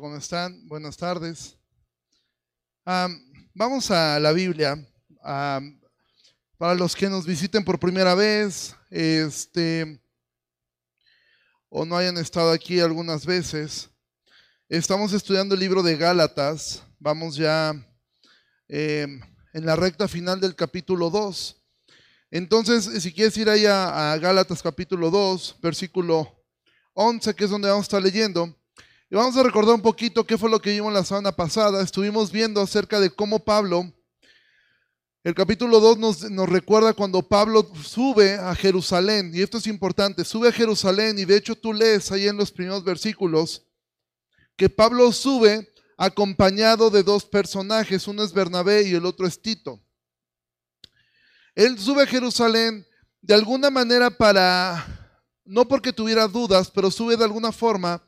¿cómo están? Buenas tardes. vamos a la Biblia. para los que nos visiten por primera vez, este, o no hayan estado aquí algunas veces, estamos estudiando el libro de Gálatas. Vamos ya em, en la recta final del capítulo 2. Entonces, si quieres ir ahí a, a Gálatas capítulo 2, versículo 11, que es donde vamos a estar leyendo. Y vamos a recordar un poquito qué fue lo que vimos la semana pasada. Estuvimos viendo acerca de cómo Pablo, el capítulo 2 nos, nos, recuerda cuando Pablo sube a Jerusalén, y esto es importante, sube a Jerusalén, y de hecho tú lees ahí en los primeros versículos, que Pablo sube acompañado de dos personajes, uno es Bernabé y el otro es Tito. Él sube a Jerusalén de alguna manera para, no porque tuviera dudas, pero sube de alguna forma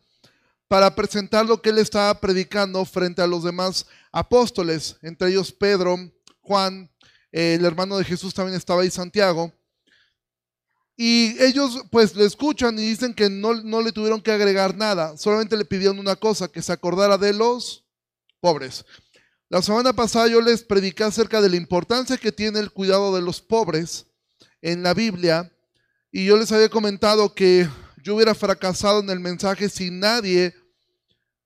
para presentar lo que él estaba predicando frente a los demás apóstoles, entre ellos Pedro, Juan, el hermano de Jesús también estaba ahí, Santiago. Y ellos pues le escuchan y dicen que no, no le tuvieron que agregar nada, solamente le pidieron una cosa, que se acordara de los pobres. La semana pasada yo les prediqué acerca de la importancia que tiene el cuidado de los pobres en la Biblia y yo les había comentado que yo hubiera fracasado en el mensaje si nadie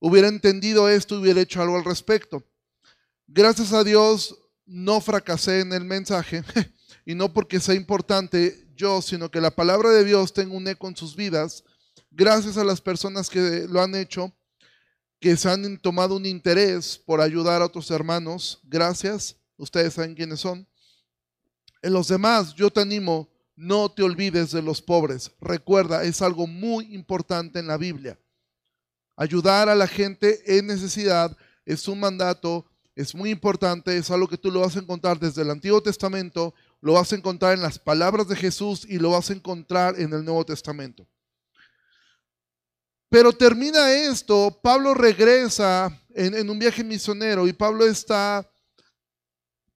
hubiera entendido esto y hubiera hecho algo al respecto. Gracias a Dios no fracasé en el mensaje y no porque sea importante yo, sino que la palabra de Dios tenga un eco en sus vidas. Gracias a las personas que lo han hecho, que se han tomado un interés por ayudar a otros hermanos. Gracias. Ustedes saben quiénes son. En los demás, yo te animo no te olvides de los pobres. Recuerda, es algo muy importante en la Biblia. Ayudar a la gente en necesidad es un mandato, es muy importante, es algo que tú lo vas a encontrar desde el Antiguo Testamento, lo vas a encontrar en las palabras de Jesús y lo vas a encontrar en el Nuevo Testamento. Pero termina esto, Pablo regresa en, en un viaje misionero y Pablo está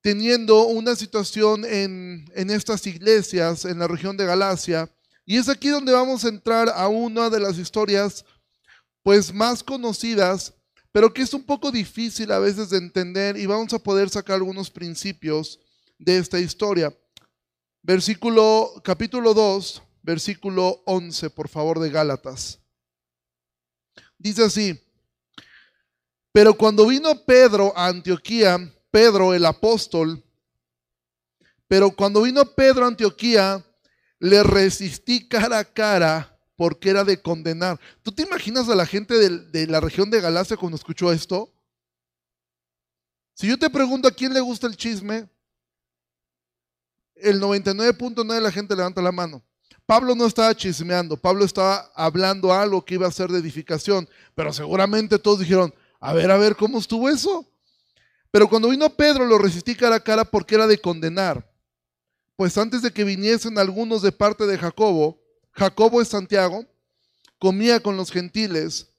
teniendo una situación en, estas iglesias en la región de Galacia. Y es aquí donde vamos a entrar a una de las historias pues más conocidas, pero que es un poco difícil a veces de entender y vamos a poder sacar algunos principios de esta historia. Versículo capítulo 2, versículo 11, por favor, de Gálatas. Dice así: Pero cuando vino Pedro a Antioquía, Pedro el apóstol, pero cuando vino Pedro a Antioquía, le resistí cara a cara porque era de condenar. ¿Tú te imaginas a la gente de, la región de Galacia cuando escuchó esto? Si yo te pregunto a quién le gusta el chisme, el 99.9 de la gente levanta la mano. Pablo no estaba chismeando, Pablo estaba hablando algo que iba a ser de edificación, pero seguramente todos dijeron, a ver, a ver, ¿cómo estuvo eso? Pero cuando vino Pedro lo resistí cara a cara porque era de condenar. Pues antes de que viniesen algunos de parte de Jacobo, Jacobo es Santiago, comía con los gentiles,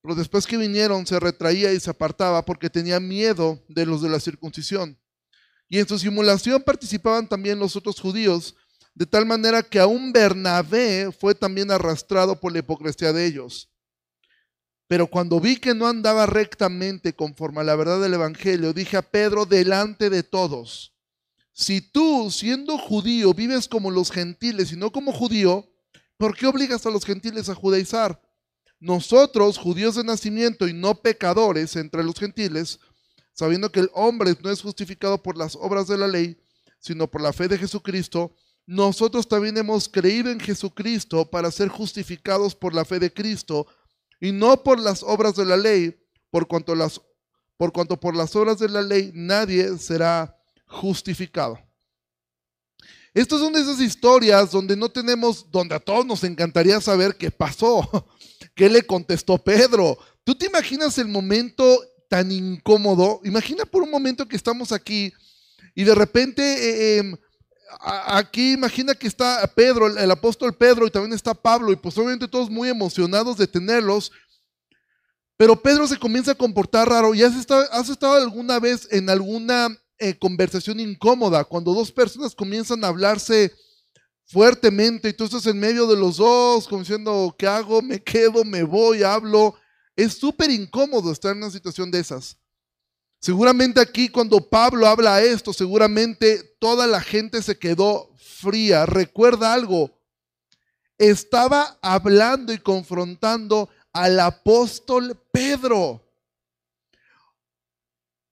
pero después que vinieron se retraía y se apartaba porque tenía miedo de los de la circuncisión. Y en su simulación participaban también los otros judíos, de tal manera que aún Bernabé fue también arrastrado por la hipocresía de ellos. Pero cuando vi que no andaba rectamente conforme a la verdad del Evangelio, dije a Pedro delante de todos, si tú, siendo judío, vives como los gentiles y no como judío, ¿por qué obligas a los gentiles a judaizar? Nosotros, judíos de nacimiento y no pecadores entre los gentiles, sabiendo que el hombre no es justificado por las obras de la ley, sino por la fe de Jesucristo, nosotros también hemos creído en Jesucristo para ser justificados por la fe de Cristo y no por las obras de la ley, por cuanto, las, por cuanto por las obras de la ley nadie será justificado. Estas son de esas historias donde no tenemos, donde a todos nos encantaría saber qué pasó, qué le contestó Pedro. ¿Tú te imaginas el momento tan incómodo? Imagina por un momento que estamos aquí y de repente eh, em, aquí imagina que está Pedro, el, apóstol Pedro, y también está Pablo, y pues obviamente todos muy emocionados de tenerlos. Pero Pedro se comienza a comportar raro. ¿Y has estado, alguna vez en alguna eh, conversación incómoda cuando dos personas comienzan a hablarse fuertemente y tú estás en medio de los dos, como diciendo, ¿qué hago? ¿Me quedo? ¿Me voy? ¿Hablo? Es súper incómodo estar en una situación de esas. Seguramente aquí cuando Pablo habla esto, seguramente toda la gente se quedó fría. Recuerda algo, estaba hablando y confrontando al apóstol Pedro.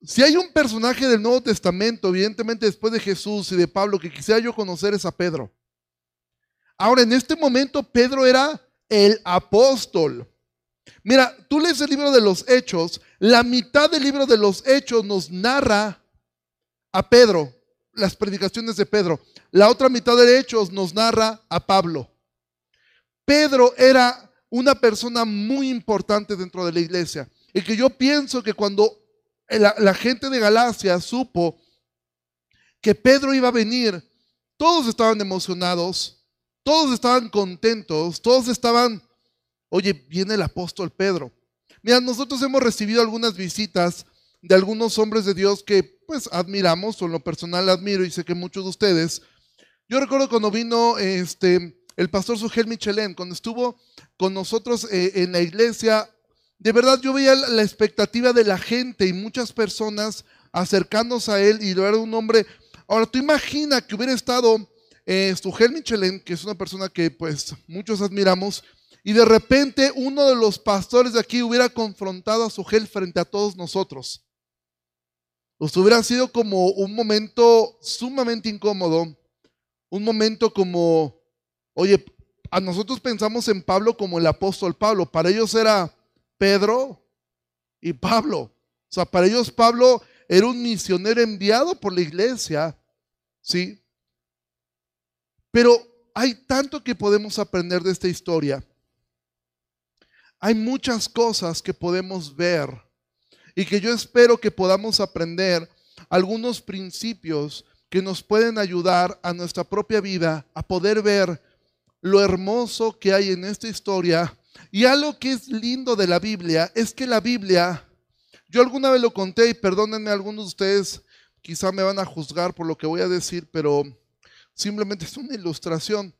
Si hay un personaje del Nuevo Testamento, evidentemente después de Jesús y de Pablo, que quisiera yo conocer es a Pedro. Ahora, en este momento Pedro era el apóstol. Mira, tú lees el libro de los Hechos, la mitad del libro de los Hechos nos narra a Pedro, las predicaciones de Pedro. La otra mitad de Hechos nos narra a Pablo. Pedro era una persona muy importante dentro de la iglesia. Y que yo pienso que cuando la, la gente de Galacia supo que Pedro iba a venir, todos estaban emocionados, todos estaban contentos, todos estaban, oye, viene el apóstol Pedro. Mira, nosotros hemos recibido algunas visitas de algunos hombres de Dios que pues admiramos, o en lo personal admiro y sé que muchos de ustedes. Yo recuerdo cuando vino este, el pastor Sugel Michelén, cuando estuvo con nosotros eh, en la iglesia, de verdad yo veía la expectativa de la gente y muchas personas acercándose a él y lo era un hombre. Ahora, tú imagina que hubiera estado eh, Sugel Michelén, que es una persona que pues muchos admiramos, y de repente uno de los pastores de aquí hubiera confrontado a Sugel frente a todos nosotros. Pues hubiera sido como un momento sumamente incómodo, un momento como, oye, a nosotros pensamos en Pablo como el apóstol Pablo, para ellos era Pedro y Pablo. O sea, para ellos Pablo era un misionero enviado por la iglesia, ¿sí? Pero hay tanto que podemos aprender de esta historia. Hay muchas cosas que podemos ver y que yo espero que podamos aprender algunos principios que nos pueden ayudar a nuestra propia vida a poder ver lo hermoso que hay en esta historia. Y algo que es lindo de la Biblia es que la Biblia, yo alguna vez lo conté y perdónenme algunos de ustedes, quizá me van a juzgar por lo que voy a decir, pero simplemente es una ilustración.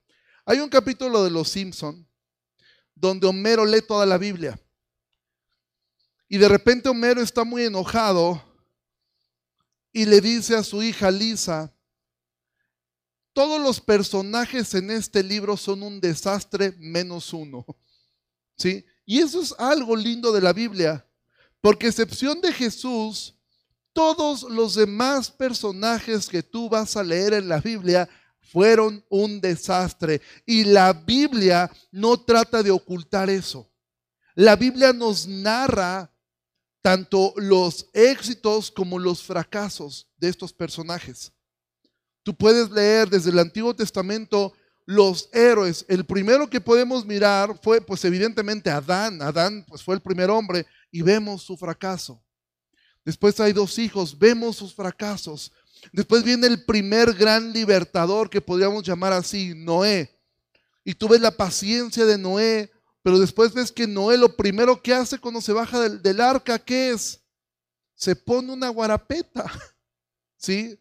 Hay un capítulo de Los Simpson donde Homero lee toda la Biblia. Y de repente Homero está muy enojado y le dice a su hija Lisa, todos los personajes en este libro son un desastre menos uno. ¿Sí? Y eso es algo lindo de la Biblia, porque excepción de Jesús, todos los demás personajes que tú vas a leer en la Biblia fueron un desastre. Y la Biblia no trata de ocultar eso. La Biblia nos narra tanto los éxitos como los fracasos de estos personajes. Tú puedes leer desde el Antiguo Testamento los héroes. El primero que podemos mirar fue, pues evidentemente, Adán. Adán, pues fue el primer hombre y vemos su fracaso. Después hay dos hijos, vemos sus fracasos. Después viene el primer gran libertador que podríamos llamar así, Noé. Y tú ves la paciencia de Noé, pero después ves que Noé lo primero que hace cuando se baja del, arca, ¿qué es? Se pone una guarapeta, ¿sí?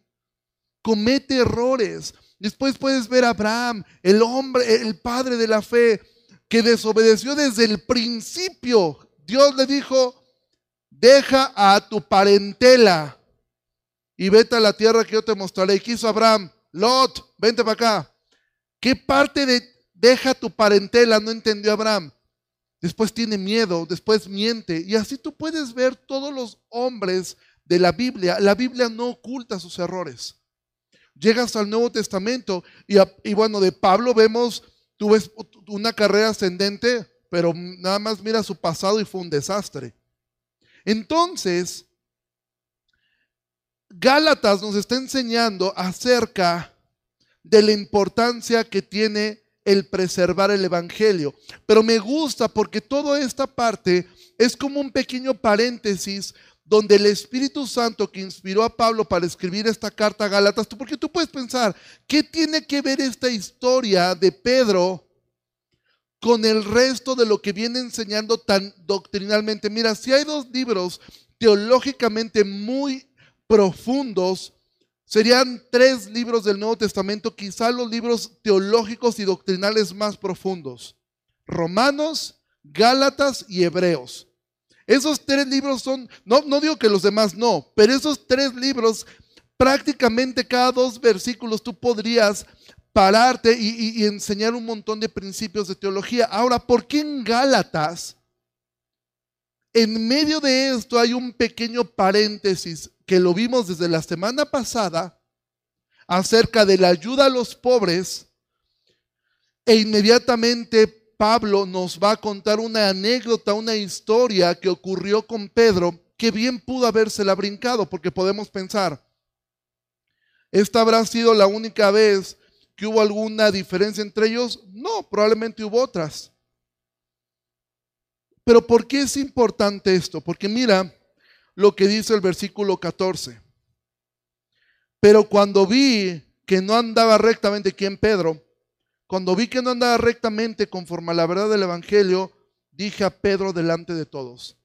Comete errores. Después puedes ver a Abraham, el hombre, el padre de la fe, que desobedeció desde el principio. Dios le dijo, deja a tu parentela y vete a la tierra que yo te mostraré. Y quiso Abraham, Lot, vente para acá. ¿Qué parte de deja tu parentela no entendió Abraham? Después tiene miedo, después miente. Y así tú puedes ver todos los hombres de la Biblia. La Biblia no oculta sus errores. Llegas al Nuevo Testamento y, y bueno, de Pablo vemos, tú ves una carrera ascendente, pero nada más mira su pasado y fue un desastre. Entonces, Gálatas nos está enseñando acerca de la importancia que tiene el preservar el Evangelio. Pero me gusta porque toda esta parte es como un pequeño paréntesis donde el Espíritu Santo que inspiró a Pablo para escribir esta carta a Gálatas, porque tú puedes pensar, ¿qué tiene que ver esta historia de Pedro con el resto de lo que viene enseñando tan doctrinalmente? Mira, si hay dos libros teológicamente muy profundos, serían tres libros del Nuevo Testamento, quizá los libros teológicos y doctrinales más profundos. Romanos, Gálatas y Hebreos. Esos tres libros son, no, no digo que los demás no, pero esos tres libros, prácticamente cada dos versículos tú podrías pararte y, y enseñar un montón de principios de teología. Ahora, ¿por qué en Gálatas? En medio de esto hay un pequeño paréntesis que lo vimos desde la semana pasada acerca de la ayuda a los pobres e inmediatamente Pablo nos va a contar una anécdota, una historia que ocurrió con Pedro que bien pudo habérsela brincado porque podemos pensar, ¿esta habrá sido la única vez que hubo alguna diferencia entre ellos? No, probablemente hubo otras. Pero ¿por qué es importante esto? Porque mira lo que dice el versículo 14. Pero cuando vi que no andaba rectamente, ¿quién Pedro? Cuando vi que no andaba rectamente conforme a la verdad del Evangelio, dije a Pedro delante de todos.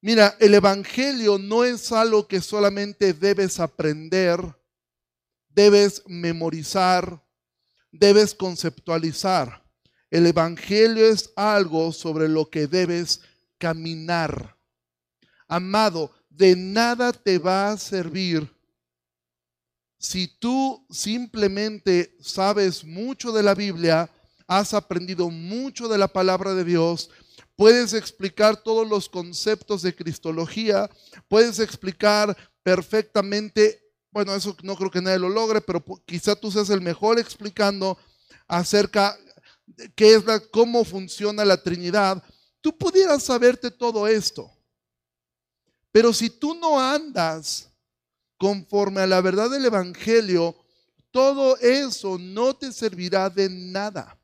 Mira, el Evangelio no es algo que solamente debes aprender, debes memorizar, debes conceptualizar. El Evangelio es algo sobre lo que debes caminar. Amado, de nada te va a servir si tú simplemente sabes mucho de la Biblia, has aprendido mucho de la palabra de Dios, puedes explicar todos los conceptos de cristología, puedes explicar perfectamente, bueno, eso no creo que nadie lo logre, pero quizá tú seas el mejor explicando acerca qué es la, cómo funciona la Trinidad, tú pudieras saberte todo esto. Pero si tú no andas conforme a la verdad del Evangelio, todo eso no te servirá de nada.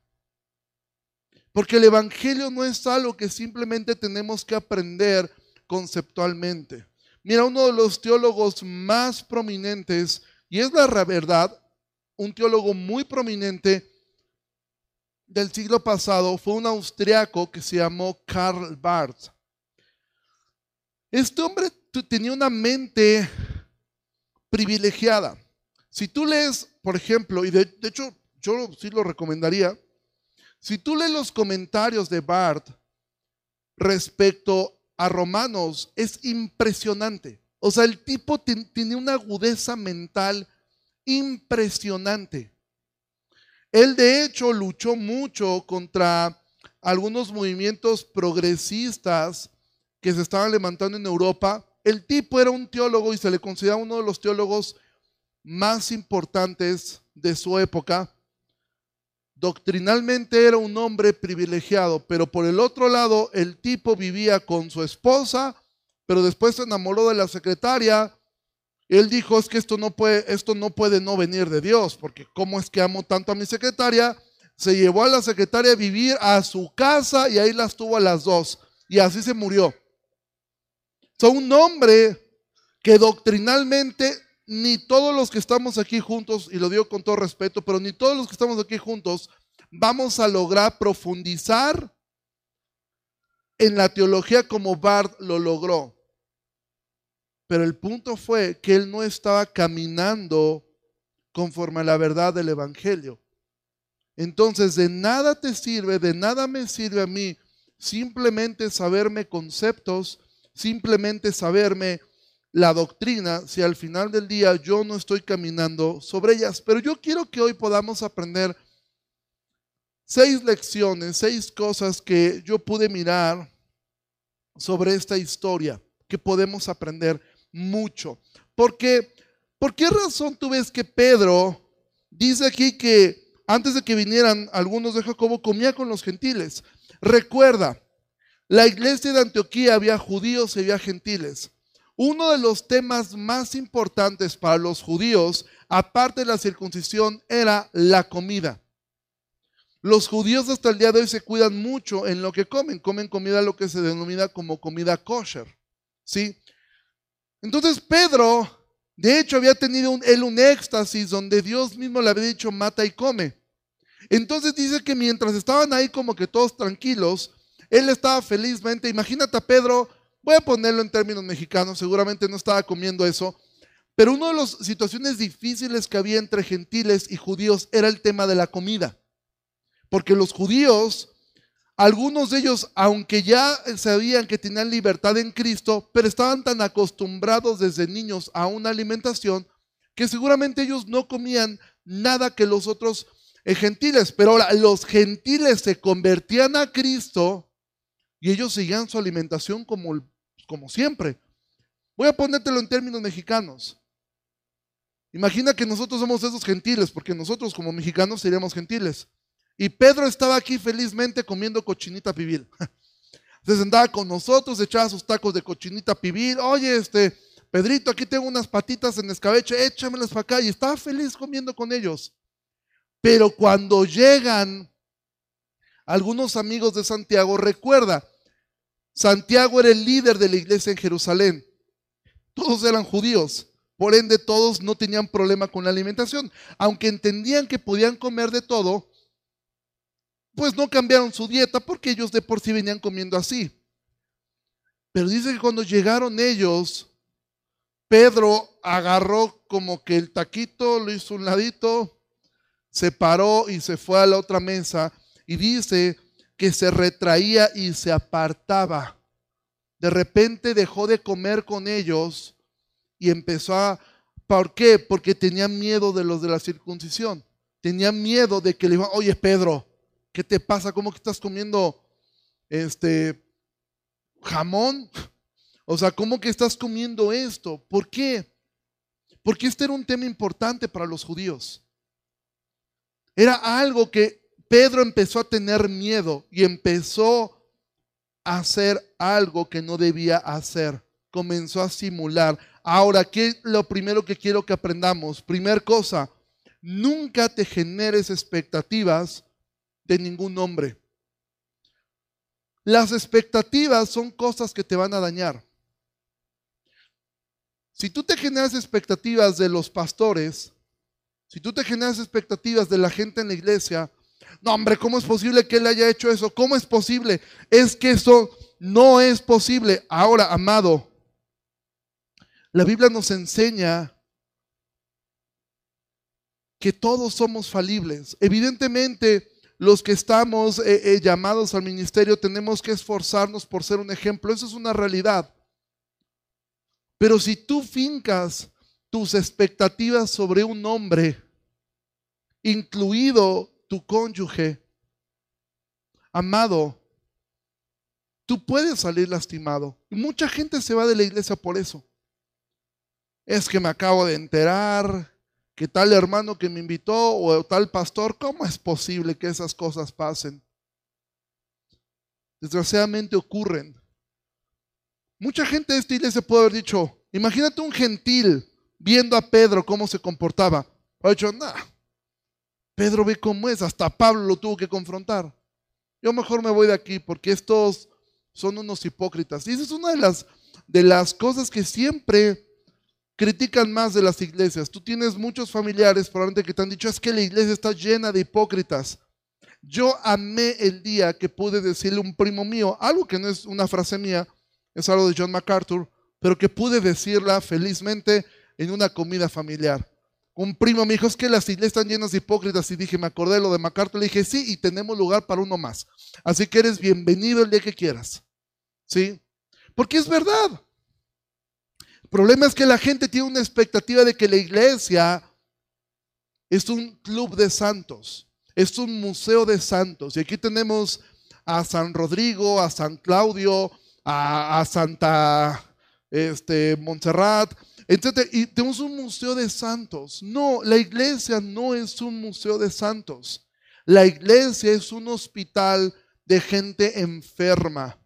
Porque el Evangelio no es algo que simplemente tenemos que aprender conceptualmente. Mira, uno de los teólogos más prominentes, y es la verdad, un teólogo muy prominente, del siglo pasado fue un austriaco que se llamó Karl Barth. Este hombre tenía una mente privilegiada. Si tú lees, por ejemplo, y de, hecho yo sí lo recomendaría, si tú lees los comentarios de Barth respecto a Romanos, es impresionante. O sea, el tipo tiene una agudeza mental impresionante. Él de hecho luchó mucho contra algunos movimientos progresistas que se estaban levantando en Europa. El tipo era un teólogo y se le consideraba uno de los teólogos más importantes de su época. Doctrinalmente era un hombre privilegiado, pero por el otro lado el tipo vivía con su esposa, pero después se enamoró de la secretaria él dijo, es que esto no puede, esto no puede no venir de Dios, porque ¿cómo es que amo tanto a mi secretaria? Se llevó a la secretaria a vivir a su casa y ahí las tuvo a las dos. Y así se murió. Son un hombre que doctrinalmente ni todos los que estamos aquí juntos, y lo digo con todo respeto, pero ni todos los que estamos aquí juntos vamos a lograr profundizar en la teología como Bart lo logró. Pero el punto fue que él no estaba caminando conforme a la verdad del Evangelio. Entonces, de nada te sirve, de nada me sirve a mí simplemente saberme conceptos, simplemente saberme la doctrina, si al final del día yo no estoy caminando sobre ellas. Pero yo quiero que hoy podamos aprender seis lecciones, seis cosas que yo pude mirar sobre esta historia, que podemos aprender mucho. Porque, ¿por qué razón tú ves que Pedro dice aquí que antes de que vinieran algunos de Jacobo comía con los gentiles? Recuerda, la iglesia de Antioquía había judíos y había gentiles. Uno de los temas más importantes para los judíos, aparte de la circuncisión, era la comida. Los judíos hasta el día de hoy se cuidan mucho en lo que comen. Comen comida lo que se denomina como comida kosher. ¿sí? Entonces Pedro, de hecho, había tenido él un éxtasis donde Dios mismo le había dicho, mata y come. Entonces dice que mientras estaban ahí como que todos tranquilos, él estaba felizmente, imagínate a Pedro, voy a ponerlo en términos mexicanos, seguramente no estaba comiendo eso, pero una de las situaciones difíciles que había entre gentiles y judíos era el tema de la comida. Porque los judíos Algunos de ellos, aunque ya sabían que tenían libertad en Cristo, pero estaban tan acostumbrados desde niños a una alimentación que seguramente ellos no comían nada que los otros eh, gentiles. Pero ahora los gentiles se convertían a Cristo y ellos seguían su alimentación como, como siempre. Voy a ponértelo en términos mexicanos. Imagina que nosotros somos esos gentiles, porque nosotros como mexicanos seríamos gentiles. Y Pedro estaba aquí felizmente comiendo cochinita pibil. Se sentaba con nosotros, echaba sus tacos de cochinita pibil. Oye, este, Pedrito, aquí tengo unas patitas en escabeche, échamelas para acá. Y estaba feliz comiendo con ellos. Pero cuando llegan algunos amigos de Santiago, recuerda, Santiago era el líder de la iglesia en Jerusalén. Todos eran judíos. Por ende, todos no tenían problema con la alimentación. Aunque entendían que podían comer de todo, pues no cambiaron su dieta porque ellos de por sí venían comiendo así. Pero dice que cuando llegaron ellos, Pedro agarró como que el taquito, lo hizo un ladito, se paró y se fue a la otra mesa y dice que se retraía y se apartaba. De repente dejó de comer con ellos y empezó a... ¿Por qué? Porque tenía miedo de los de la circuncisión. Tenía miedo de que le iban, oye Pedro, ¿qué te pasa? ¿Cómo que estás comiendo este jamón? O sea, ¿cómo que estás comiendo esto? ¿Por qué? Porque este era un tema importante para los judíos. Era algo que Pedro empezó a tener miedo y empezó a hacer algo que no debía hacer. Comenzó a simular. Ahora, ¿qué es lo primero que quiero que aprendamos? Primer cosa, nunca te generes expectativas de ningún hombre. Las expectativas son cosas que te van a dañar. Si tú te generas expectativas de los pastores, si tú te generas expectativas de la gente en la iglesia, no hombre, ¿cómo es posible que él haya hecho eso? ¿Cómo es posible? Es que eso no es posible. Ahora, amado, la Biblia nos enseña que todos somos falibles. Evidentemente, los que estamos eh, eh, llamados al ministerio tenemos que esforzarnos por ser un ejemplo. Eso es una realidad. Pero si tú fincas tus expectativas sobre un hombre, incluido tu cónyuge, amado, tú puedes salir lastimado. Y mucha gente se va de la iglesia por eso. Es que me acabo de enterar, que tal hermano que me invitó o tal pastor, ¿cómo es posible que esas cosas pasen? Desgraciadamente ocurren. Mucha gente de esta iglesia puede haber dicho, imagínate un gentil viendo a Pedro cómo se comportaba. Ha dicho, nah, Pedro ve cómo es, hasta Pablo lo tuvo que confrontar. Yo mejor me voy de aquí porque estos son unos hipócritas. Y esa es una de las, de las cosas que siempre critican más de las iglesias. Tú tienes muchos familiares probablemente que te han dicho, es que la iglesia está llena de hipócritas. Yo amé el día que pude decirle a un primo mío, algo que no es una frase mía, es algo de John MacArthur, pero que pude decirla felizmente en una comida familiar. Un primo me dijo, es que las iglesias están llenas de hipócritas y dije, me acordé de lo de MacArthur, le dije, sí, y tenemos lugar para uno más. Así que eres bienvenido el día que quieras. ¿Sí? Porque es verdad. El problema es que la gente tiene una expectativa de que la iglesia es un club de santos, es un museo de santos. Y aquí tenemos a San Rodrigo, a San Claudio, a, Santa este, Montserrat, etc. Y tenemos un museo de santos. No, la iglesia no es un museo de santos. La iglesia es un hospital de gente enferma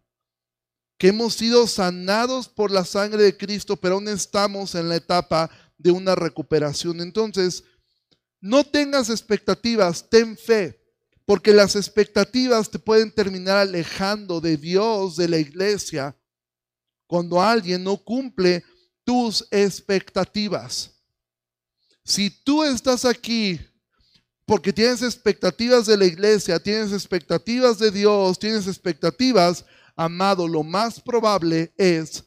que hemos sido sanados por la sangre de Cristo, pero aún estamos en la etapa de una recuperación. Entonces, no tengas expectativas, ten fe, porque las expectativas te pueden terminar alejando de Dios, de la iglesia, cuando alguien no cumple tus expectativas. Si tú estás aquí porque tienes expectativas de la iglesia, tienes expectativas de Dios, tienes expectativas amado, lo más probable es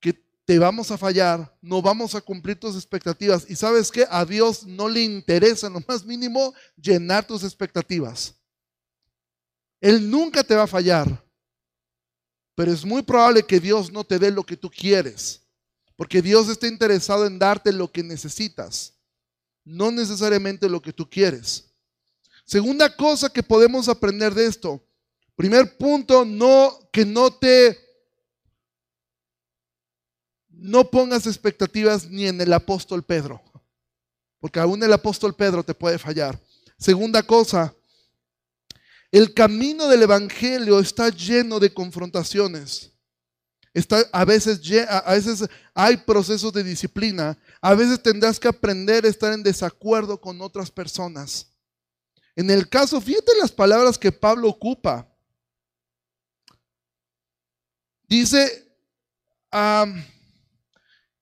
que te vamos a fallar, no vamos a cumplir tus expectativas. Y sabes que a Dios no le interesa en lo más mínimo llenar tus expectativas. Él nunca te va a fallar. Pero es muy probable que Dios no te dé lo que tú quieres. Porque Dios está interesado en darte lo que necesitas, no necesariamente lo que tú quieres. Segunda cosa que podemos aprender de esto. Primer punto, no que no te no pongas expectativas ni en el apóstol Pedro, porque aún el apóstol Pedro te puede fallar. Segunda cosa, el camino del evangelio está lleno de confrontaciones. Está, a, veces, a veces hay procesos de disciplina. A veces tendrás que aprender a estar en desacuerdo con otras personas. En el caso, fíjate las palabras que Pablo ocupa. Dice,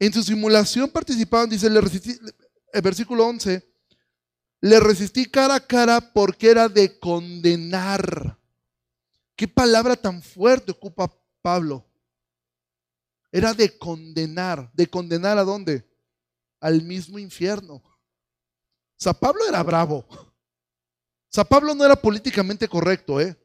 en su simulación participaban, dice, el versículo 11, le resistí cara a cara porque era de condenar. ¿Qué palabra tan fuerte ocupa Pablo? Era de condenar. ¿De condenar a dónde? Al mismo infierno. O sea, Pablo era bravo. O sea, Pablo no era políticamente correcto, ¿eh?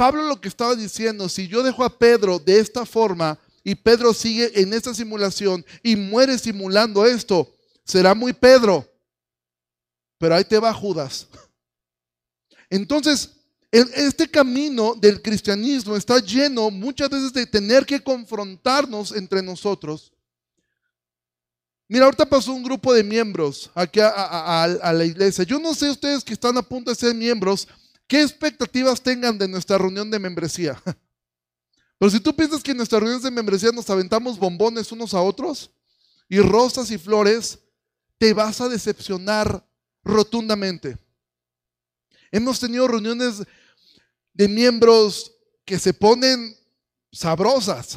Pablo lo que estaba diciendo, si yo dejo a Pedro de esta forma y Pedro sigue en esta simulación y muere simulando esto, será muy Pedro. Pero ahí te va Judas. Entonces, este camino del cristianismo está lleno muchas veces de tener que confrontarnos entre nosotros. Mira, ahorita pasó un grupo de miembros aquí a, la iglesia. Yo no sé ustedes que están a punto de ser miembros, qué expectativas tengan de nuestra reunión de membresía. Pero si tú piensas que en nuestras reuniones de membresía nos aventamos bombones unos a otros y rosas y flores, te vas a decepcionar rotundamente. Hemos tenido reuniones de miembros que se ponen sabrosas,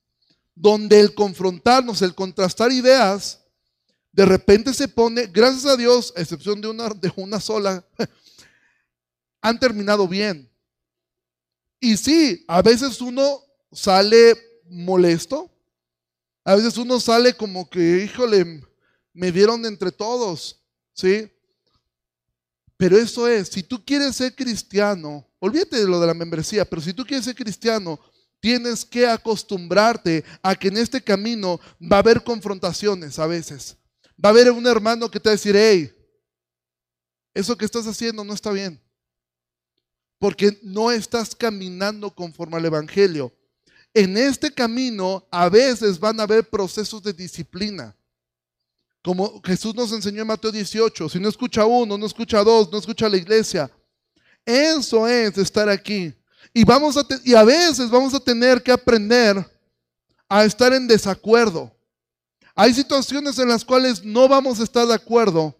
donde el confrontarnos, el contrastar ideas, de repente se pone, gracias a Dios, a excepción de una, de una sola, han terminado bien. Y sí, a veces uno sale molesto, a veces uno sale como que, híjole, me dieron entre todos, ¿sí? Pero eso es, si tú quieres ser cristiano, olvídate de lo de la membresía, pero si tú quieres ser cristiano, tienes que acostumbrarte a que en este camino va a haber confrontaciones a veces. Va a haber un hermano que te va a decir, hey, eso que estás haciendo no está bien. Porque no estás caminando conforme al Evangelio. En este camino a veces van a haber procesos de disciplina. Como Jesús nos enseñó en Mateo 18, si no escucha uno, no escucha dos, no escucha la iglesia. Eso es estar aquí. Y, vamos y a veces vamos a tener que aprender a estar en desacuerdo. Hay situaciones en las cuales no vamos a estar de acuerdo,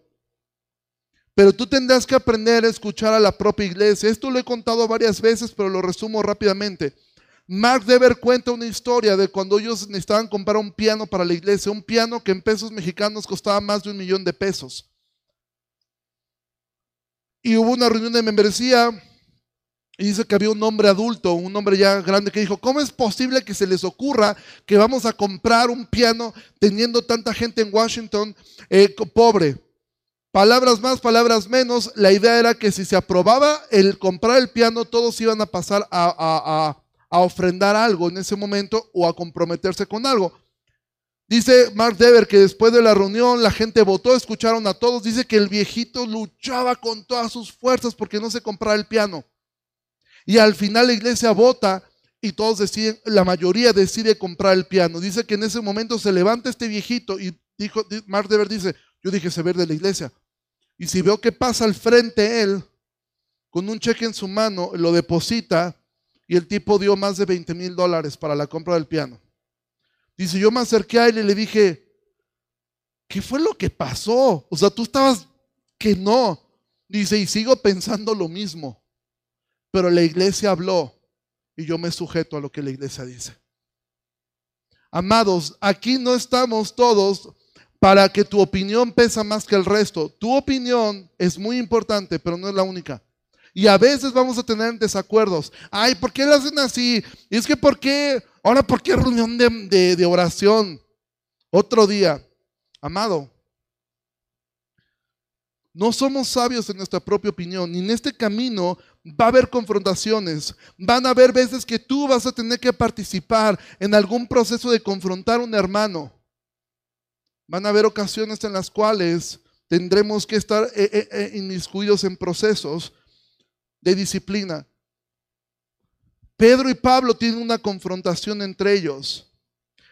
pero tú tendrás que aprender a escuchar a la propia iglesia. Esto lo he contado varias veces, pero lo resumo rápidamente. Mark Dever cuenta una historia de cuando ellos necesitaban comprar un piano para la iglesia, un piano que en pesos mexicanos costaba más de un millón de pesos. Y hubo una reunión de membresía y dice que había un hombre adulto, un hombre ya grande que dijo, ¿cómo es posible que se les ocurra que vamos a comprar un piano teniendo tanta gente en Washington eh, pobre? Palabras más, palabras menos, la idea era que si se aprobaba el comprar el piano, todos iban a pasar a a ofrendar algo en ese momento o a comprometerse con algo. Dice Mark Dever que después de la reunión la gente votó, escucharon a todos. Dice que el viejito luchaba con todas sus fuerzas porque no se compraba el piano. Y al final la iglesia vota y todos deciden, la mayoría decide comprar el piano. Dice que en ese momento se levanta este viejito y dijo, Mark Dever dice, yo dije se ver de la iglesia. Y si veo que pasa al frente él, con un cheque en su mano, lo deposita y el tipo dio más de 20 mil dólares para la compra del piano. Dice, yo me acerqué a él y le dije, ¿qué fue lo que pasó? O sea, tú estabas que no. Dice, y sigo pensando lo mismo. Pero la iglesia habló y yo me sujeto a lo que la iglesia dice. Amados, aquí no estamos todos para que tu opinión pesa más que el resto. Tu opinión es muy importante, pero no es la única. Y a veces vamos a tener desacuerdos. Ay, ¿por qué lo hacen así? Y es que, ¿por qué? Ahora, ¿por qué reunión de, de oración? Otro día. Amado, No somos sabios en nuestra propia opinión. Y en este camino va a haber confrontaciones. Van a haber veces que tú vas a tener que participar en algún proceso de confrontar a un hermano. Van a haber ocasiones en las cuales tendremos que estar eh, eh, eh, inmiscuidos en procesos de disciplina. Pedro y Pablo tienen una confrontación entre ellos.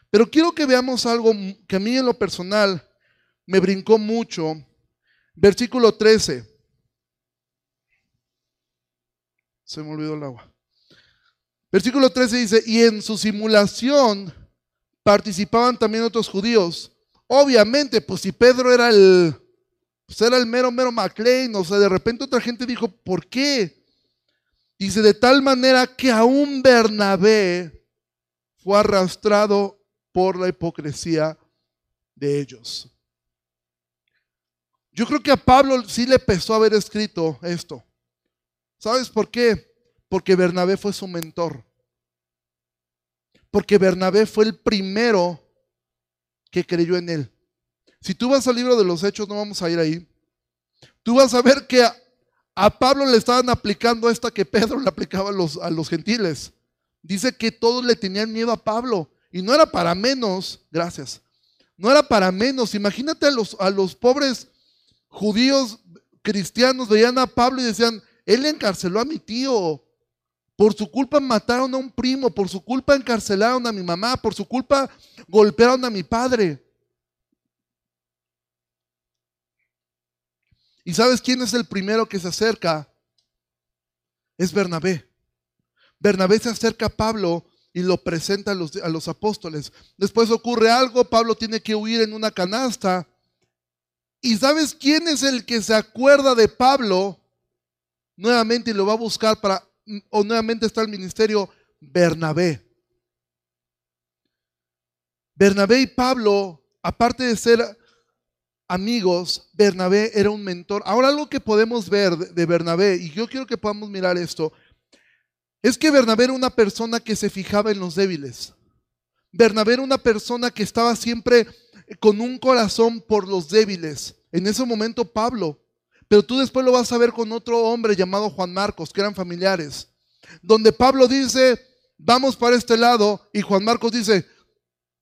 Pero quiero que veamos algo que a mí en lo personal me brincó mucho. Versículo 13. Se me olvidó el agua. Versículo 13 dice, y en su simulación participaban también otros judíos. Obviamente, pues si Pedro era el, pues era el mero, mero McLean, o sea, de repente otra gente dijo, ¿por qué? Dice, de tal manera que aún Bernabé fue arrastrado por la hipocresía de ellos. Yo creo que a Pablo sí le pesó haber escrito esto. ¿Sabes por qué? Porque Bernabé fue su mentor. Porque Bernabé fue el primero que creyó en él. Si tú vas al libro de los Hechos, no vamos a ir ahí. Tú vas a ver que a, Pablo le estaban aplicando esta que Pedro le aplicaba a los, a los gentiles. Dice que todos le tenían miedo a Pablo. Y no era para menos, gracias. No era para menos. Imagínate a los, a los pobres judíos cristianos, veían a Pablo y decían, él encarceló a mi tío. Por su culpa mataron a un primo, por su culpa encarcelaron a mi mamá, por su culpa golpearon a mi padre. ¿Y sabes quién es el primero que se acerca? Es Bernabé. Bernabé se acerca a Pablo y lo presenta a los, a los apóstoles. Después ocurre algo, Pablo tiene que huir en una canasta. ¿Y sabes quién es el que se acuerda de Pablo? nuevamente y lo va a buscar para, o nuevamente está el ministerio Bernabé. Bernabé y Pablo, aparte de ser amigos, Bernabé era un mentor. Ahora algo que podemos ver de Bernabé, y yo quiero que podamos mirar esto, es que Bernabé era una persona que se fijaba en los débiles. Bernabé era una persona que estaba siempre con un corazón por los débiles. En ese momento Pablo pero tú después lo vas a ver con otro hombre llamado Juan Marcos, que eran familiares. Donde Pablo dice, vamos para este lado, y Juan Marcos dice,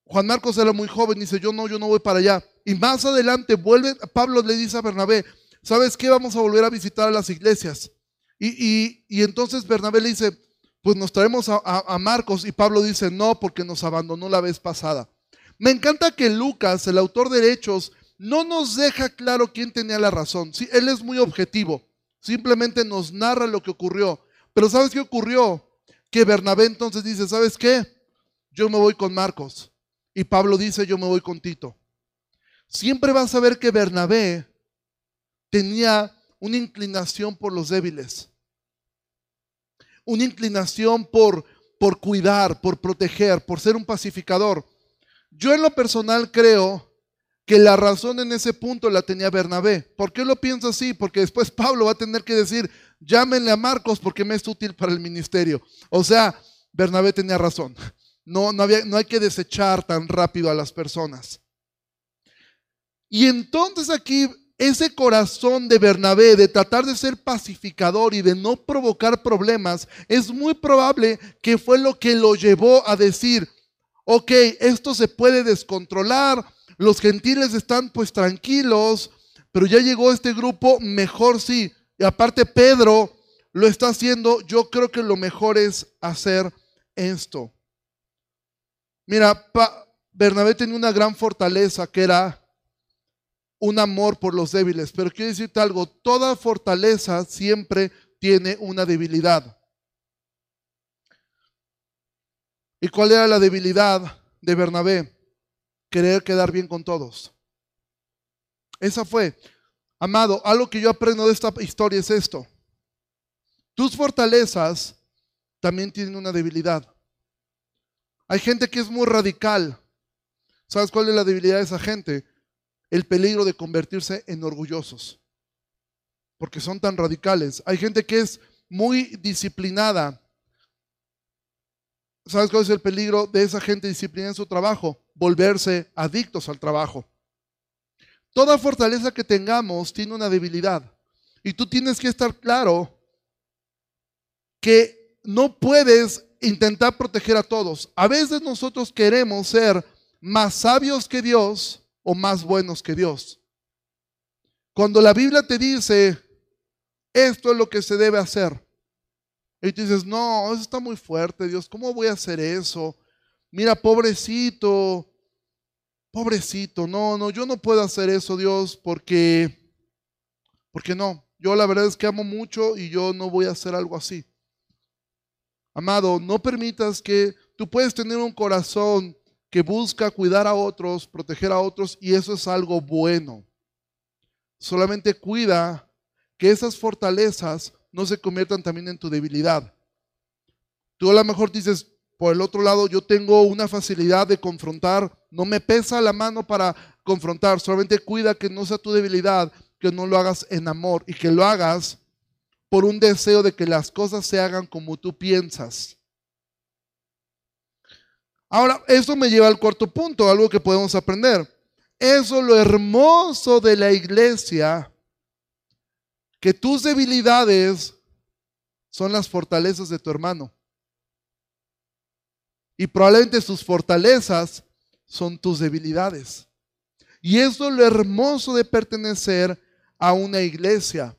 Juan Marcos era muy joven, dice, yo no, yo no voy para allá. Y más adelante vuelve, Pablo le dice a Bernabé, ¿sabes qué? Vamos a volver a visitar a las iglesias. Y, entonces Bernabé le dice, pues nos traemos a, a Marcos, y Pablo dice, no, porque nos abandonó la vez pasada. Me encanta que Lucas, el autor de Hechos, no nos deja claro quién tenía la razón. Él es muy objetivo. Simplemente nos narra lo que ocurrió. Pero ¿sabes qué ocurrió? Que Bernabé entonces dice, ¿sabes qué? Yo me voy con Marcos. Y Pablo dice, yo me voy con Tito. Siempre vas a ver que Bernabé tenía una inclinación por los débiles. Una inclinación por, por cuidar, por proteger, por ser un pacificador. Yo en lo personal creo que la razón en ese punto la tenía Bernabé. ¿Por qué lo pienso así? Porque después Pablo va a tener que decir, llámenle a Marcos porque me es útil para el ministerio. O sea, Bernabé tenía razón. No, no, había, no hay que desechar tan rápido a las personas. Y entonces aquí ese corazón de Bernabé de tratar de ser pacificador y de no provocar problemas, es muy probable que fue lo que lo llevó a decir, ok, esto se puede descontrolar, los gentiles están pues tranquilos, pero ya llegó este grupo, mejor sí. Y aparte Pedro lo está haciendo, yo creo que lo mejor es hacer esto. Mira, Bernabé tenía una gran fortaleza que era un amor por los débiles, pero quiero decirte algo, toda fortaleza siempre tiene una debilidad. ¿Y cuál era la debilidad de Bernabé? Querer quedar bien con todos. Esa fue. Amado, algo que yo aprendo de esta historia es esto. Tus fortalezas también tienen una debilidad. Hay gente que es muy radical. ¿Sabes cuál es la debilidad de esa gente? El peligro de convertirse en orgullosos. Porque son tan radicales. Hay gente que es muy disciplinada. ¿Sabes cuál es el peligro de esa gente disciplinada en su trabajo? Volverse adictos al trabajo. toda fortaleza que tengamos tiene una debilidad. Y tú tienes que estar claro que no puedes intentar proteger a todos. A veces nosotros queremos ser más sabios que Dios o más buenos que Dios. Cuando la Biblia te dice, esto es lo que se debe hacer, y tú dices, no, eso está muy fuerte, Dios, ¿cómo voy a hacer eso? Mira, pobrecito, pobrecito, no, no, yo no puedo hacer eso, Dios, porque, porque no, yo la verdad es que amo mucho y yo no voy a hacer algo así. Amado, no permitas que tú puedes tener un corazón que busca cuidar a otros, proteger a otros, y eso es algo bueno. Solamente cuida que esas fortalezas no se conviertan también en tu debilidad. Tú a lo mejor dices, por el otro lado, yo tengo una facilidad de confrontar, no me pesa la mano para confrontar, solamente cuida que no sea tu debilidad, que no lo hagas en amor y que lo hagas por un deseo de que las cosas se hagan como tú piensas. Ahora, eso me lleva al cuarto punto, algo que podemos aprender. Eso es lo hermoso de la iglesia, que tus debilidades son las fortalezas de tu hermano. Y probablemente sus fortalezas son tus debilidades. Y eso es lo hermoso de pertenecer a una iglesia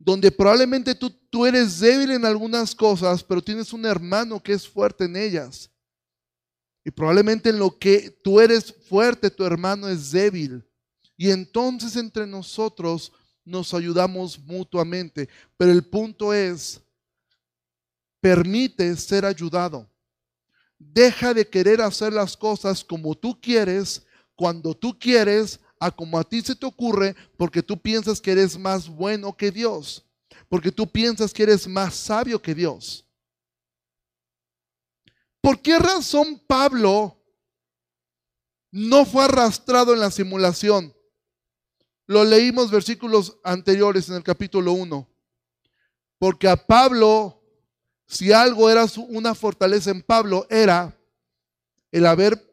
donde probablemente tú, tú eres débil en algunas cosas, pero tienes un hermano que es fuerte en ellas. Y probablemente en lo que tú eres fuerte, tu hermano es débil. Y entonces entre nosotros nos ayudamos mutuamente. Pero el punto es, permite ser ayudado. Deja de querer hacer las cosas como tú quieres, cuando tú quieres, a como a ti se te ocurre porque tú piensas que eres más bueno que Dios, porque tú piensas que eres más sabio que Dios. ¿Por qué razón Pablo no fue arrastrado en la simulación? Lo leímos versículos anteriores en el capítulo 1. Porque a Pablo, si algo era una fortaleza en Pablo, era el haber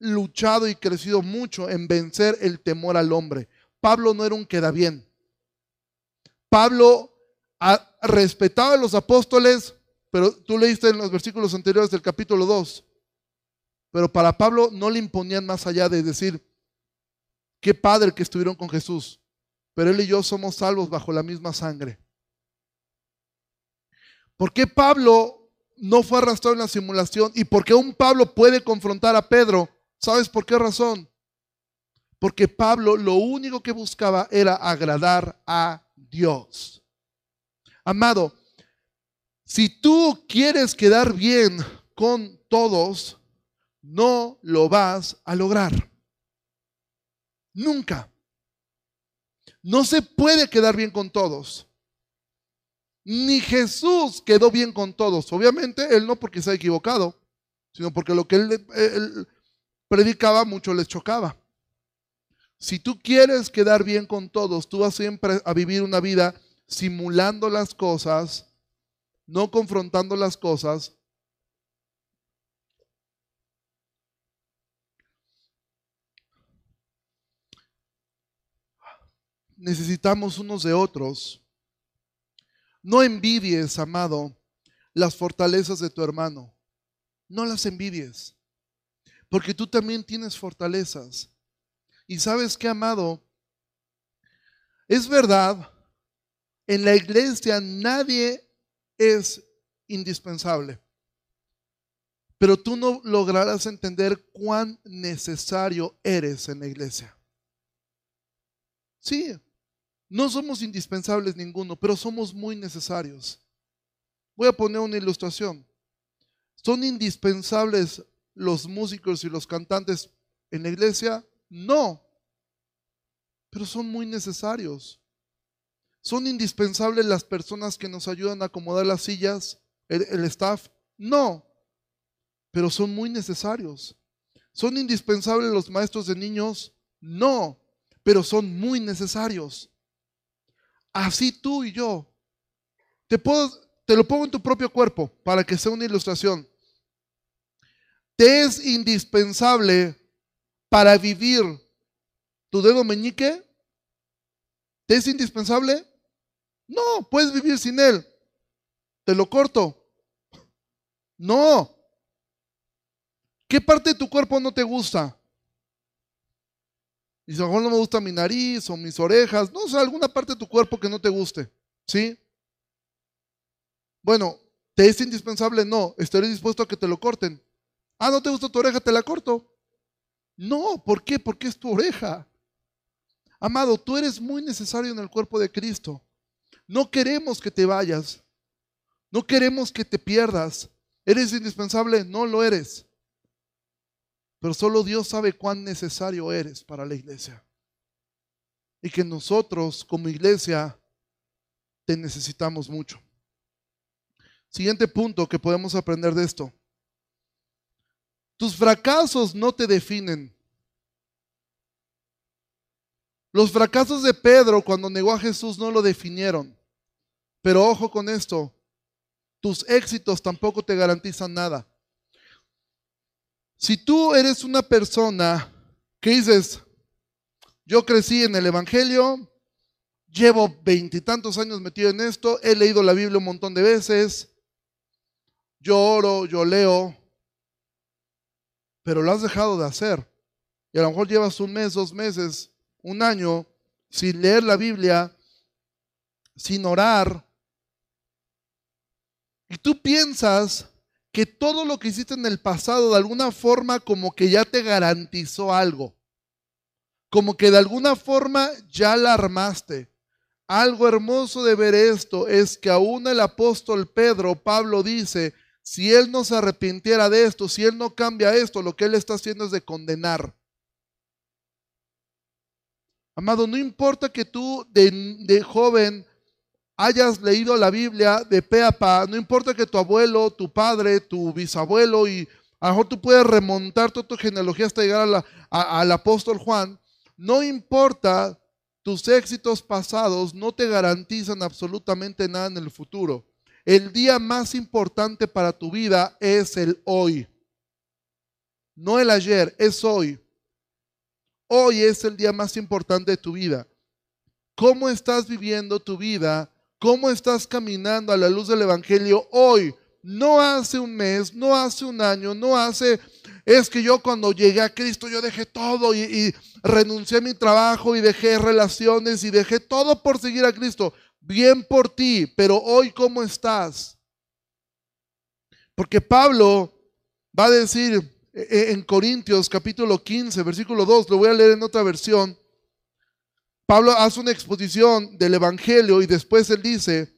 luchado y crecido mucho en vencer el temor al hombre. Pablo no era un queda bien. Pablo respetaba a los apóstoles, pero tú leíste en los versículos anteriores del capítulo 2. Pero para Pablo no le imponían más allá de decir, qué padre que estuvieron con Jesús, pero él y yo somos salvos bajo la misma sangre. ¿Por qué Pablo no fue arrastrado en la simulación? ¿Y por qué un Pablo puede confrontar a Pedro ¿Sabes por qué razón? Porque Pablo lo único que buscaba era agradar a Dios. Amado, si tú quieres quedar bien con todos, no lo vas a lograr. Nunca. No se puede quedar bien con todos. Ni Jesús quedó bien con todos. Obviamente, él no porque se ha equivocado, sino porque lo que él, predicaba, mucho les chocaba. Si tú quieres quedar bien con todos, tú vas siempre a vivir una vida simulando las cosas, no confrontando las cosas. Necesitamos unos de otros. No envidies, amado, las fortalezas de tu hermano. No las envidies. Porque tú también tienes fortalezas. Y sabes que, amado, es verdad, en la iglesia nadie es indispensable. Pero tú no lograrás entender cuán necesario eres en la iglesia. Sí, no somos indispensables ninguno, pero somos muy necesarios. Voy a poner una ilustración. Son indispensables los músicos y los cantantes en la iglesia? No, pero son muy necesarios. ¿Son indispensables las personas que nos ayudan a acomodar las sillas, el, el staff? No, pero son muy necesarios. ¿Son indispensables los maestros de niños? No, pero son muy necesarios. Así tú y yo. Te, puedo, te lo pongo en tu propio cuerpo para que sea una ilustración te es indispensable para vivir tu dedo meñique? ¿Te es indispensable? No, puedes vivir sin él. Te lo corto. No. ¿Qué parte de tu cuerpo no te gusta? Y a lo mejor no me gusta mi nariz o mis orejas. No, sea, alguna parte de tu cuerpo que no te guste. ¿Sí? Bueno, ¿te es indispensable? No. ¿Estaré dispuesto a que te lo corten? Ah, ¿no te gusta tu oreja? Te la corto. No, ¿por qué? Porque es tu oreja. Amado, tú eres muy necesario en el cuerpo de Cristo. No queremos que te vayas. No queremos que te pierdas. ¿Eres indispensable? No lo eres. Pero solo Dios sabe cuán necesario eres para la iglesia. Y que nosotros como iglesia te necesitamos mucho. Siguiente punto que podemos aprender de esto. Tus fracasos no te definen. Los fracasos de Pedro cuando negó a Jesús no lo definieron. Pero ojo con esto, tus éxitos tampoco te garantizan nada. Si tú eres una persona que dices, yo crecí en el Evangelio, llevo veintitantos años metido en esto, he leído la Biblia un montón de veces, yo oro, yo leo, pero lo has dejado de hacer. Y a lo mejor llevas un mes, dos meses, un año sin leer la Biblia, sin orar. Y tú piensas que todo lo que hiciste en el pasado de alguna forma como que ya te garantizó algo. Como que de alguna forma ya la armaste. Algo hermoso de ver esto es que aún el apóstol Pedro, Pablo dice, si él no se arrepintiera de esto, si él no cambia esto, lo que él está haciendo es de condenar. Amado, no importa que tú de, de joven hayas leído la Biblia de pe a pa, no importa que tu abuelo, tu padre, tu bisabuelo y a lo mejor tú puedes remontar toda tu genealogía hasta llegar al apóstol Juan, no importa tus éxitos pasados, no te garantizan absolutamente nada en el futuro. El día más importante para tu vida es el hoy. No el ayer, es hoy. Hoy es el día más importante de tu vida. ¿Cómo estás viviendo tu vida cómo estás caminando a la luz del Evangelio hoy, no hace un mes, no hace un año, no hace... Es que yo cuando llegué a Cristo yo dejé todo y, renuncié a mi trabajo y dejé relaciones y dejé todo por seguir a Cristo. Bien por ti, pero hoy ¿cómo estás? Porque Pablo va a decir eh, en Corintios capítulo 15, versículo 2, lo voy a leer en otra versión. Pablo hace una exposición del Evangelio y después él dice,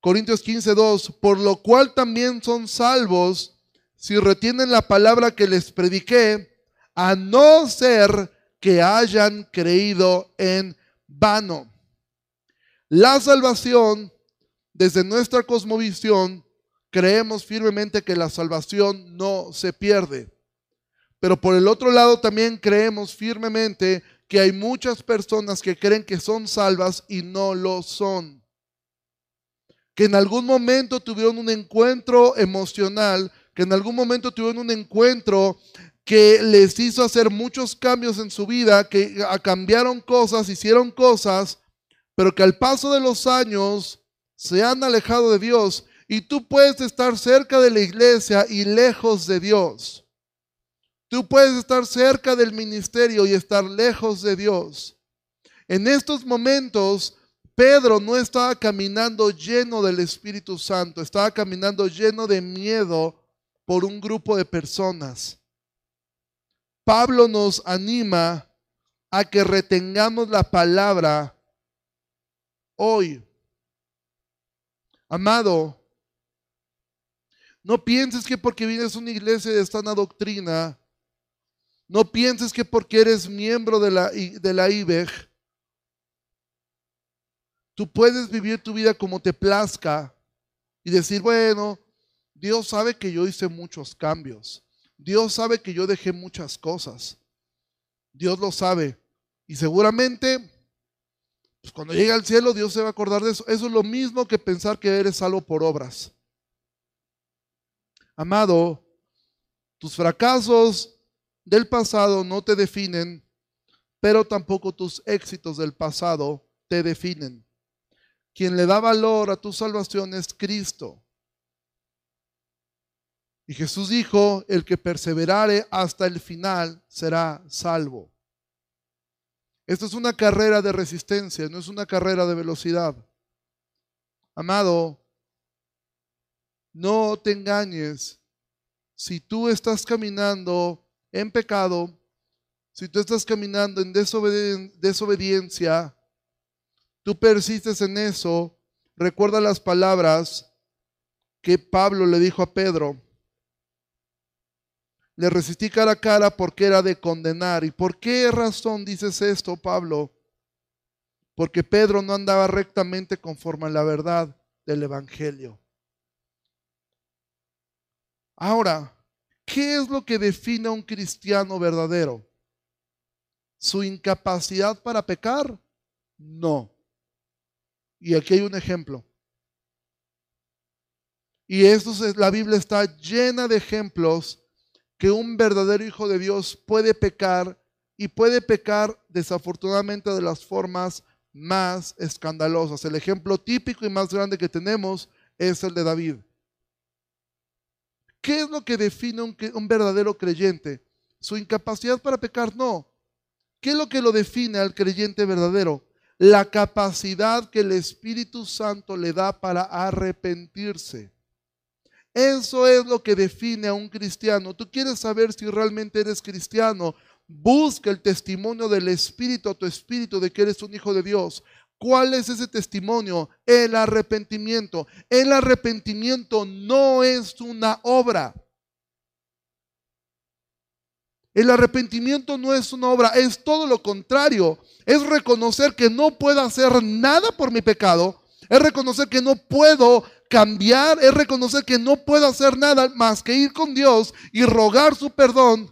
Corintios 15, 2, por lo cual también son salvos si retienen la palabra que les prediqué, a no ser que hayan creído en vano. La salvación, desde nuestra cosmovisión, creemos firmemente que la salvación no se pierde. Pero por el otro lado también creemos firmemente que hay muchas personas que creen que son salvas y no lo son. Que en algún momento tuvieron un encuentro emocional, que en algún momento tuvieron un encuentro que les hizo hacer muchos cambios en su vida, que cambiaron cosas, hicieron cosas, pero que al paso de los años se han alejado de Dios. Y tú puedes estar cerca de la iglesia y lejos de Dios. Tú puedes estar cerca del ministerio y estar lejos de Dios. En estos momentos, Pedro no estaba caminando lleno del Espíritu Santo, estaba caminando lleno de miedo por un grupo de personas. Pablo nos anima a que retengamos la palabra hoy. Amado, no pienses que porque vienes a una iglesia de esta doctrina, no pienses que porque eres miembro de la, de la IBEG, tú puedes vivir tu vida como te plazca y decir, bueno, Dios sabe que yo hice muchos cambios. Dios sabe que yo dejé muchas cosas. Dios lo sabe. Y seguramente, pues cuando llegue al cielo, Dios se va a acordar de eso. Eso es lo mismo que pensar que eres salvo por obras. Amado, tus fracasos, del pasado no te definen, pero tampoco tus éxitos del pasado te definen. Quien le da valor a tu salvación es Cristo. Y Jesús dijo, el que perseverare hasta el final será salvo. Esto es una carrera de resistencia, no es una carrera de velocidad. Amado, no te engañes. Si tú estás caminando en pecado, si tú estás caminando en desobediencia, tú persistes en eso, recuerda las palabras que Pablo le dijo a Pedro. Le resistí cara a cara porque era de condenar. ¿Y por qué razón dices esto, Pablo? Porque Pedro no andaba rectamente conforme a la verdad del Evangelio. Ahora, ¿qué es lo que define a un cristiano verdadero? ¿Su incapacidad para pecar? No. Y aquí hay un ejemplo. Y esto es, la Biblia está llena de ejemplos que un verdadero hijo de Dios puede pecar y puede pecar desafortunadamente de las formas más escandalosas. El ejemplo típico y más grande que tenemos es el de David. ¿Qué es lo que define un, verdadero creyente? ¿Su incapacidad para pecar? No. ¿Qué es lo que lo define al creyente verdadero? La capacidad que el Espíritu Santo le da para arrepentirse. Eso es lo que define a un cristiano. Tú quieres saber si realmente eres cristiano. Busca el testimonio del Espíritu tu Espíritu de que eres un hijo de Dios. ¿Cuál es ese testimonio? El arrepentimiento. El arrepentimiento no es una obra. El arrepentimiento no es una obra, es todo lo contrario. Es reconocer que no puedo hacer nada por mi pecado. Es reconocer que no puedo cambiar es reconocer que no puedo hacer nada más que ir con Dios y rogar su perdón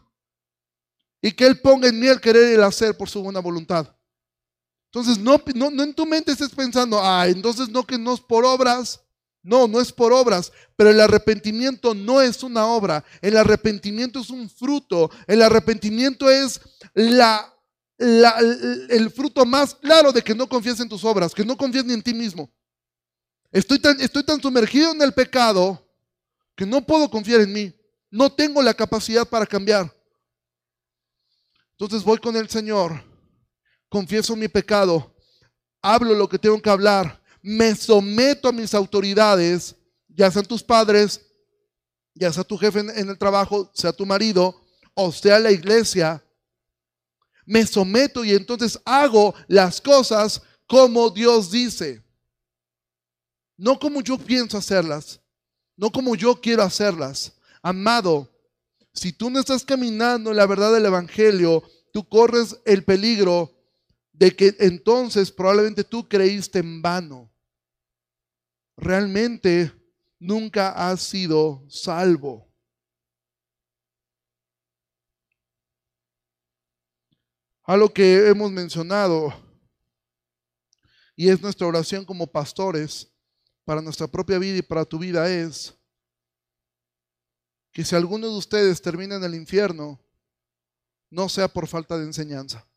y que Él ponga en mí el querer y el hacer por su buena voluntad. Entonces, no, no, en tu mente estés pensando, ah, entonces no que no es por obras. No, no es por obras, pero el arrepentimiento no es una obra, el arrepentimiento es un fruto, el arrepentimiento es la, el fruto más claro de que no confías en tus obras, que no confías ni en ti mismo. Estoy tan, estoy tan sumergido en el pecado que no puedo confiar en mí. No tengo la capacidad para cambiar. Entonces voy con el Señor, confieso mi pecado, hablo lo que tengo que hablar, me someto a mis autoridades, ya sean tus padres, ya sea tu jefe en el trabajo, sea tu marido, o sea la iglesia. Me someto y entonces hago las cosas como Dios dice no como yo pienso hacerlas, no como yo quiero hacerlas. Amado, si tú no estás caminando en la verdad del Evangelio, tú corres el peligro de que entonces probablemente tú creíste en vano. Realmente nunca has sido salvo. A lo que hemos mencionado, y es nuestra oración como pastores, para nuestra propia vida y para tu vida es que si alguno de ustedes termina en el infierno, no sea por falta de enseñanza.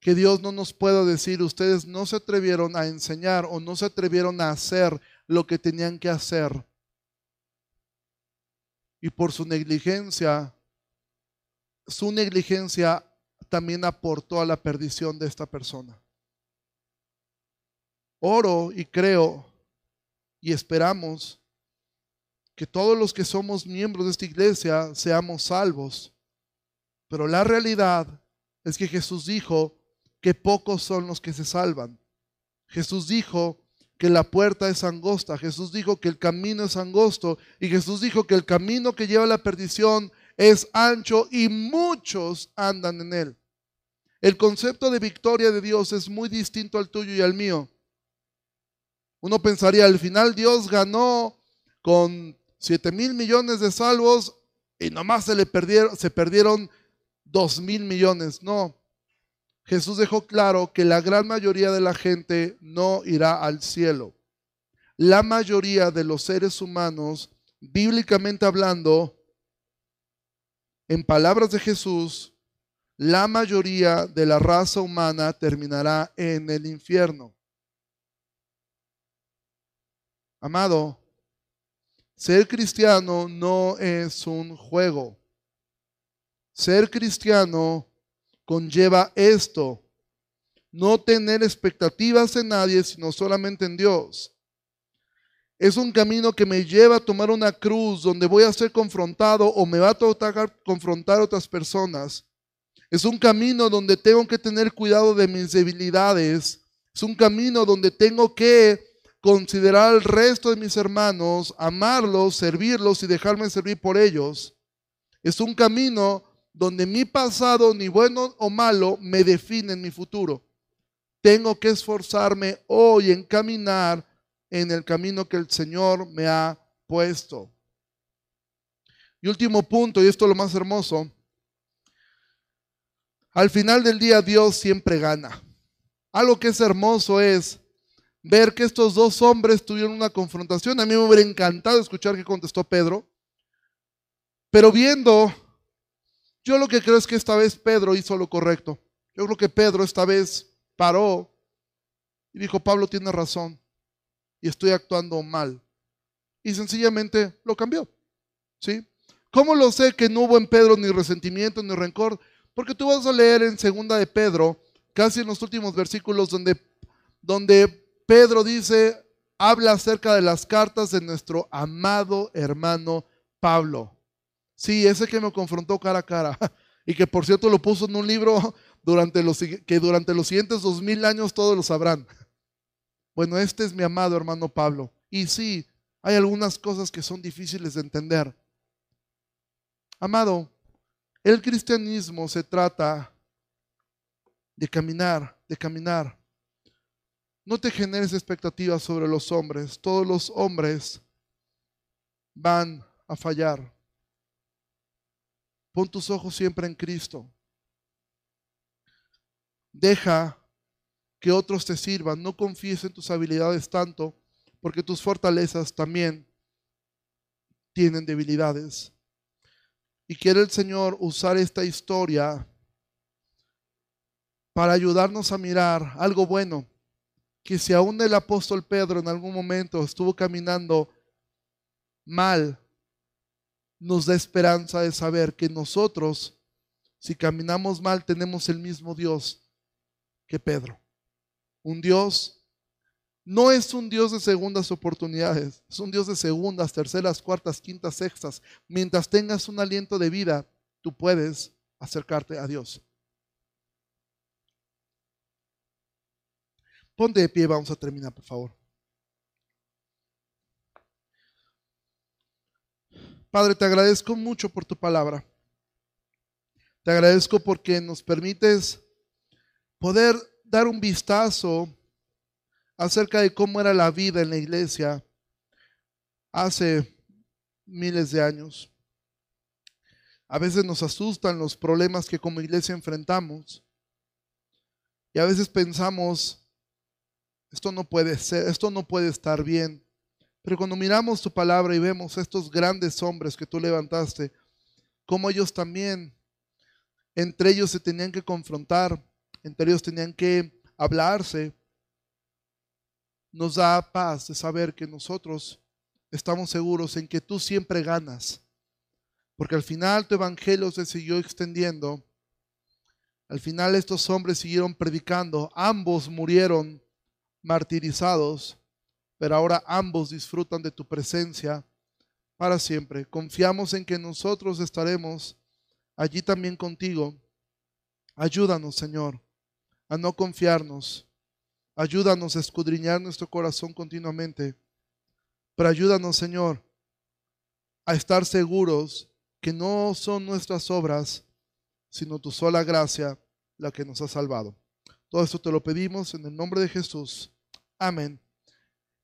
Que Dios no nos pueda decir, ustedes no se atrevieron a enseñar o no se atrevieron a hacer lo que tenían que hacer. Y por su negligencia, su negligencia también aportó a la perdición de esta persona. Oro y creo y esperamos que todos los que somos miembros de esta iglesia seamos salvos. Pero la realidad es que Jesús dijo que pocos son los que se salvan. Jesús dijo que la puerta es angosta. Jesús dijo que el camino es angosto. Y Jesús dijo que el camino que lleva a la perdición es ancho y muchos andan en él. El concepto de victoria de Dios es muy distinto al tuyo y al mío. Uno pensaría, al final Dios ganó con 7 mil millones de salvos y nomás se le perdieron, se perdieron 2 mil millones. No. Jesús dejó claro que la gran mayoría de la gente no irá al cielo. La mayoría de los seres humanos, bíblicamente hablando, en palabras de Jesús, la mayoría de la raza humana terminará en el infierno. Amado, ser cristiano no es un juego. Ser cristiano conlleva esto, no tener expectativas en nadie, sino solamente en Dios. Es un camino que me lleva a tomar una cruz donde voy a ser confrontado o me va a tocar confrontar otras personas. Es un camino donde tengo que tener cuidado de mis debilidades. Es un camino donde tengo que considerar al resto de mis hermanos, amarlos, servirlos y dejarme servir por ellos. Es un camino donde mi pasado, ni bueno o malo, me define en mi futuro. Tengo que esforzarme hoy en caminar en el camino que el Señor me ha puesto. Y último punto, y esto es lo más hermoso, al final del día Dios siempre gana. Algo que es hermoso es ver que estos dos hombres tuvieron una confrontación. A mí me hubiera encantado escuchar qué contestó Pedro. Pero viendo, yo lo que creo es que esta vez Pedro hizo lo correcto. Yo creo que Pedro esta vez paró y dijo, Pablo tiene razón y estoy actuando mal. Y sencillamente lo cambió. ¿Sí? ¿Cómo lo sé que no hubo en Pedro ni resentimiento ni rencor? Porque tú vas a leer en segunda de Pedro, casi en los últimos versículos donde donde Pedro dice, habla acerca de las cartas de nuestro amado hermano Pablo. Sí, ese que me confrontó cara a cara y que por cierto lo puso en un libro durante los, que durante los siguientes dos mil años todos lo sabrán. Bueno, este es mi amado hermano Pablo. Y sí, hay algunas cosas que son difíciles de entender. Amado, el cristianismo se trata de caminar, de caminar no te generes expectativas sobre los hombres. Todos los hombres van a fallar. Pon tus ojos siempre en Cristo. Deja que otros te sirvan. No confíes en tus habilidades tanto, porque tus fortalezas también tienen debilidades. Y quiere el Señor usar esta historia para ayudarnos a mirar algo bueno que si aún el apóstol Pedro en algún momento estuvo caminando mal, nos da esperanza de saber que nosotros, si caminamos mal, tenemos el mismo Dios que Pedro. Un Dios no es un Dios de segundas oportunidades, es un Dios de segundas, terceras, cuartas, quintas, sextas. Mientras tengas un aliento de vida, tú puedes acercarte a Dios. Ponte de pie, vamos a terminar, por favor. Padre, te agradezco mucho por tu palabra. Te agradezco porque nos permites poder dar un vistazo acerca de cómo era la vida en la iglesia hace miles de años. A veces nos asustan los problemas que como iglesia enfrentamos y a veces pensamos esto no puede ser, esto no puede estar bien. Pero cuando miramos tu palabra y vemos estos grandes hombres que tú levantaste, como ellos también, entre ellos se tenían que confrontar, entre ellos tenían que hablarse, nos da paz de saber que nosotros estamos seguros en que tú siempre ganas. Porque al final tu evangelio se siguió extendiendo. Al final estos hombres siguieron predicando. Ambos murieron martirizados, pero ahora ambos disfrutan de tu presencia para siempre. Confiamos en que nosotros estaremos allí también contigo. Ayúdanos, Señor, a no confiarnos. Ayúdanos a escudriñar nuestro corazón continuamente. Pero ayúdanos, Señor, a estar seguros que no son nuestras obras, sino tu sola gracia la que nos ha salvado. Todo esto te lo pedimos en el nombre de Jesús. Amén.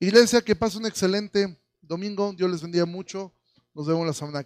Iglesia, que pase un excelente domingo. Dios les bendiga mucho. Nos vemos la semana